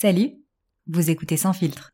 Salut, vous écoutez Sans filtre.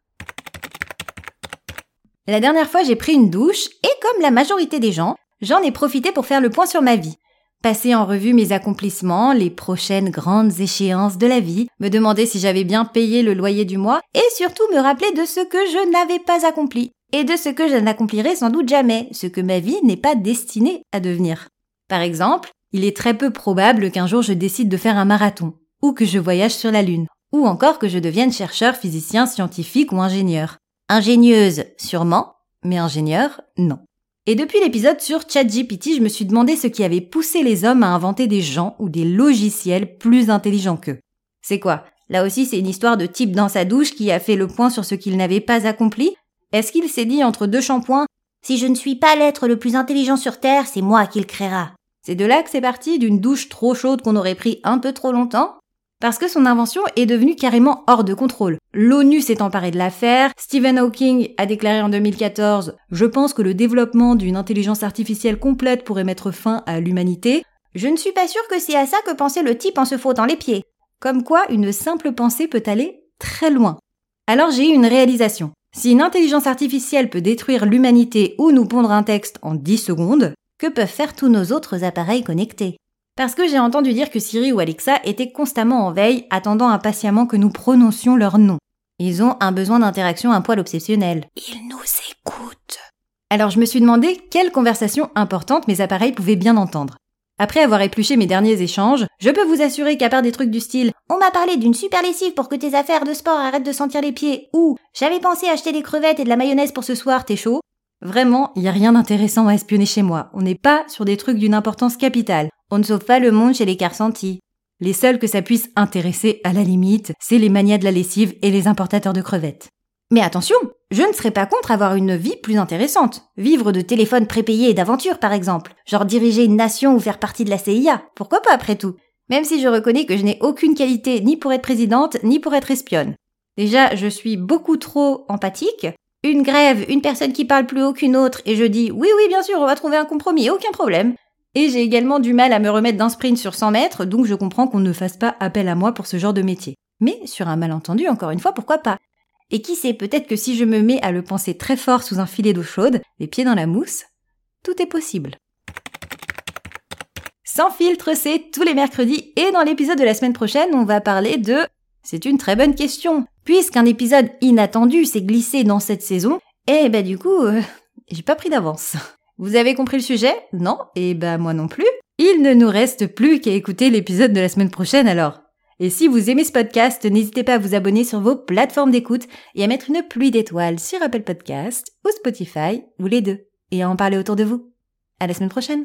La dernière fois, j'ai pris une douche et comme la majorité des gens, j'en ai profité pour faire le point sur ma vie. Passer en revue mes accomplissements, les prochaines grandes échéances de la vie, me demander si j'avais bien payé le loyer du mois et surtout me rappeler de ce que je n'avais pas accompli et de ce que je n'accomplirai sans doute jamais, ce que ma vie n'est pas destinée à devenir. Par exemple, il est très peu probable qu'un jour je décide de faire un marathon, ou que je voyage sur la Lune, ou encore que je devienne chercheur, physicien, scientifique ou ingénieur. Ingénieuse, sûrement, mais ingénieur, non. Et depuis l'épisode sur ChatGPT, je me suis demandé ce qui avait poussé les hommes à inventer des gens ou des logiciels plus intelligents qu'eux. C'est quoi? Là aussi, c'est une histoire de type dans sa douche qui a fait le point sur ce qu'il n'avait pas accompli? Est-ce qu'il s'est dit entre deux shampoings Si je ne suis pas l'être le plus intelligent sur Terre, c'est moi qui le créera C'est de là que c'est parti d'une douche trop chaude qu'on aurait pris un peu trop longtemps parce que son invention est devenue carrément hors de contrôle. L'ONU s'est emparée de l'affaire, Stephen Hawking a déclaré en 2014 « Je pense que le développement d'une intelligence artificielle complète pourrait mettre fin à l'humanité ». Je ne suis pas sûre que c'est à ça que pensait le type en se frottant les pieds. Comme quoi, une simple pensée peut aller très loin. Alors j'ai eu une réalisation. Si une intelligence artificielle peut détruire l'humanité ou nous pondre un texte en 10 secondes, que peuvent faire tous nos autres appareils connectés? Parce que j'ai entendu dire que Siri ou Alexa étaient constamment en veille, attendant impatiemment que nous prononcions leur nom. Ils ont un besoin d'interaction un poil obsessionnel. Ils nous écoutent. Alors je me suis demandé quelle conversation importante mes appareils pouvaient bien entendre. Après avoir épluché mes derniers échanges, je peux vous assurer qu'à part des trucs du style On m'a parlé d'une super lessive pour que tes affaires de sport arrêtent de sentir les pieds ou J'avais pensé acheter des crevettes et de la mayonnaise pour ce soir, t'es chaud Vraiment, il n'y a rien d'intéressant à espionner chez moi. On n'est pas sur des trucs d'une importance capitale. On ne sauve pas le monde chez les Carcenti. Les seuls que ça puisse intéresser à la limite, c'est les manias de la lessive et les importateurs de crevettes. Mais attention, je ne serais pas contre avoir une vie plus intéressante. Vivre de téléphones prépayés et d'aventures, par exemple. Genre diriger une nation ou faire partie de la CIA. Pourquoi pas après tout? Même si je reconnais que je n'ai aucune qualité ni pour être présidente, ni pour être espionne. Déjà, je suis beaucoup trop empathique. Une grève, une personne qui parle plus haut qu'une autre, et je dis oui, oui, bien sûr, on va trouver un compromis, aucun problème. Et j'ai également du mal à me remettre d'un sprint sur 100 mètres, donc je comprends qu'on ne fasse pas appel à moi pour ce genre de métier. Mais sur un malentendu, encore une fois, pourquoi pas? Et qui sait, peut-être que si je me mets à le penser très fort sous un filet d'eau chaude, les pieds dans la mousse, tout est possible. Sans filtre, c'est tous les mercredis et dans l'épisode de la semaine prochaine, on va parler de... C'est une très bonne question. Puisqu'un épisode inattendu s'est glissé dans cette saison, eh ben du coup, euh, j'ai pas pris d'avance. Vous avez compris le sujet? Non? Eh ben moi non plus. Il ne nous reste plus qu'à écouter l'épisode de la semaine prochaine alors. Et si vous aimez ce podcast, n'hésitez pas à vous abonner sur vos plateformes d'écoute et à mettre une pluie d'étoiles sur Apple Podcast ou Spotify ou les deux et à en parler autour de vous. À la semaine prochaine.